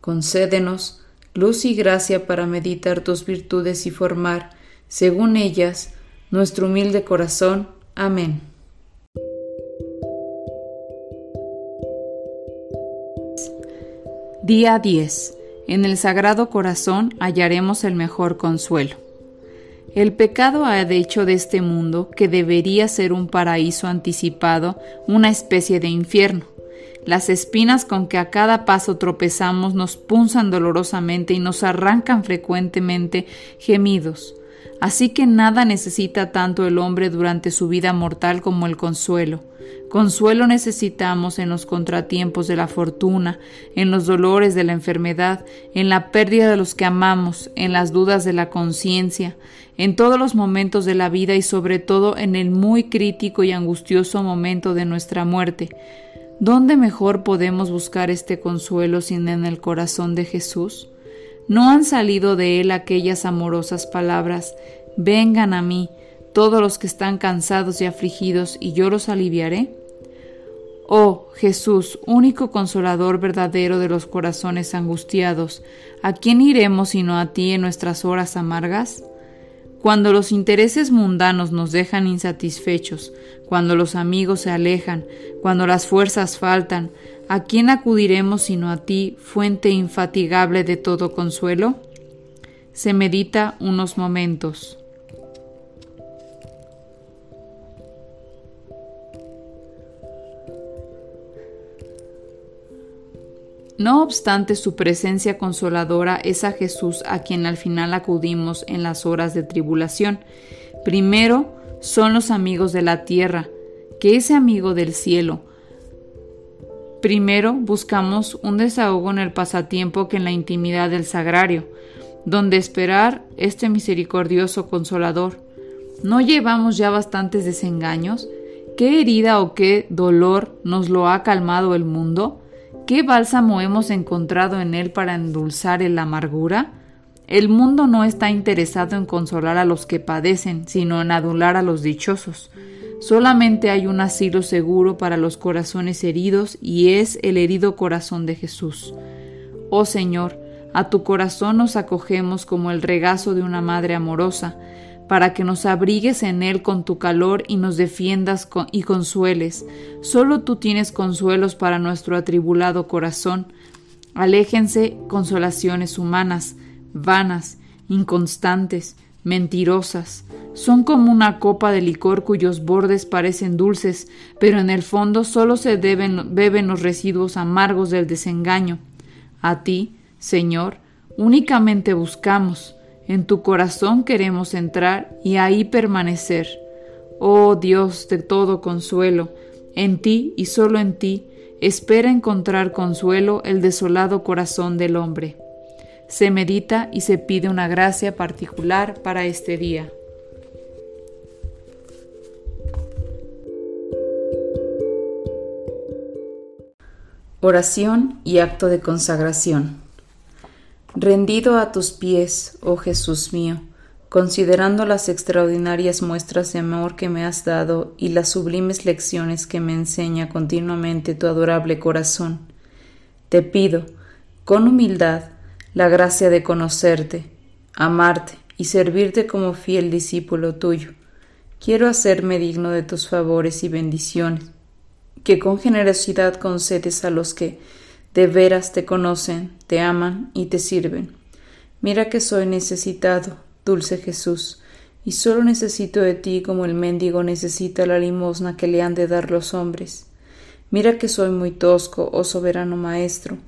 Concédenos luz y gracia para meditar tus virtudes y formar, según ellas, nuestro humilde corazón. Amén. Día 10. En el Sagrado Corazón hallaremos el mejor consuelo. El pecado ha hecho de este mundo, que debería ser un paraíso anticipado, una especie de infierno. Las espinas con que a cada paso tropezamos nos punzan dolorosamente y nos arrancan frecuentemente gemidos. Así que nada necesita tanto el hombre durante su vida mortal como el consuelo. Consuelo necesitamos en los contratiempos de la fortuna, en los dolores de la enfermedad, en la pérdida de los que amamos, en las dudas de la conciencia, en todos los momentos de la vida y sobre todo en el muy crítico y angustioso momento de nuestra muerte. ¿Dónde mejor podemos buscar este consuelo sin en el corazón de Jesús? ¿No han salido de él aquellas amorosas palabras Vengan a mí, todos los que están cansados y afligidos, y yo los aliviaré? Oh Jesús, único consolador verdadero de los corazones angustiados, ¿a quién iremos sino a ti en nuestras horas amargas? Cuando los intereses mundanos nos dejan insatisfechos, cuando los amigos se alejan, cuando las fuerzas faltan, ¿a quién acudiremos sino a ti, fuente infatigable de todo consuelo? Se medita unos momentos. No obstante su presencia consoladora es a Jesús a quien al final acudimos en las horas de tribulación. Primero son los amigos de la tierra, que ese amigo del cielo. Primero buscamos un desahogo en el pasatiempo que en la intimidad del sagrario, donde esperar este misericordioso consolador. ¿No llevamos ya bastantes desengaños? ¿Qué herida o qué dolor nos lo ha calmado el mundo? ¿Qué bálsamo hemos encontrado en él para endulzar la amargura? El mundo no está interesado en consolar a los que padecen, sino en adular a los dichosos. Solamente hay un asilo seguro para los corazones heridos y es el herido corazón de Jesús. Oh Señor, a tu corazón nos acogemos como el regazo de una madre amorosa, para que nos abrigues en él con tu calor y nos defiendas y consueles. Solo tú tienes consuelos para nuestro atribulado corazón. Aléjense consolaciones humanas, vanas, inconstantes, mentirosas. Son como una copa de licor cuyos bordes parecen dulces, pero en el fondo solo se beben los residuos amargos del desengaño. A ti, Señor, únicamente buscamos en tu corazón queremos entrar y ahí permanecer. Oh Dios de todo consuelo, en ti y solo en ti espera encontrar consuelo el desolado corazón del hombre. Se medita y se pide una gracia particular para este día. Oración y acto de consagración. Rendido a tus pies, oh Jesús mío, considerando las extraordinarias muestras de amor que me has dado y las sublimes lecciones que me enseña continuamente tu adorable corazón, te pido, con humildad, la gracia de conocerte, amarte y servirte como fiel discípulo tuyo. Quiero hacerme digno de tus favores y bendiciones, que con generosidad concedes a los que, de veras te conocen, te aman y te sirven. Mira que soy necesitado, dulce Jesús, y solo necesito de ti como el mendigo necesita la limosna que le han de dar los hombres. Mira que soy muy tosco, oh soberano Maestro,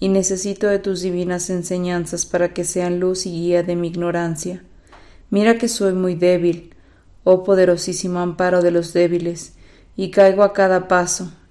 y necesito de tus divinas enseñanzas para que sean luz y guía de mi ignorancia. Mira que soy muy débil, oh poderosísimo amparo de los débiles, y caigo a cada paso,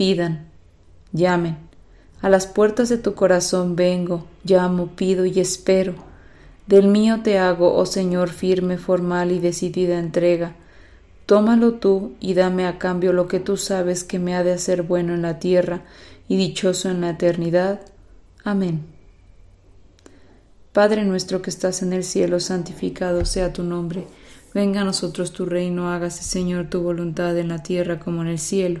pidan, llamen. A las puertas de tu corazón vengo, llamo, pido y espero. Del mío te hago, oh Señor, firme, formal y decidida entrega. Tómalo tú y dame a cambio lo que tú sabes que me ha de hacer bueno en la tierra y dichoso en la eternidad. Amén. Padre nuestro que estás en el cielo, santificado sea tu nombre. Venga a nosotros tu reino, hágase Señor tu voluntad en la tierra como en el cielo.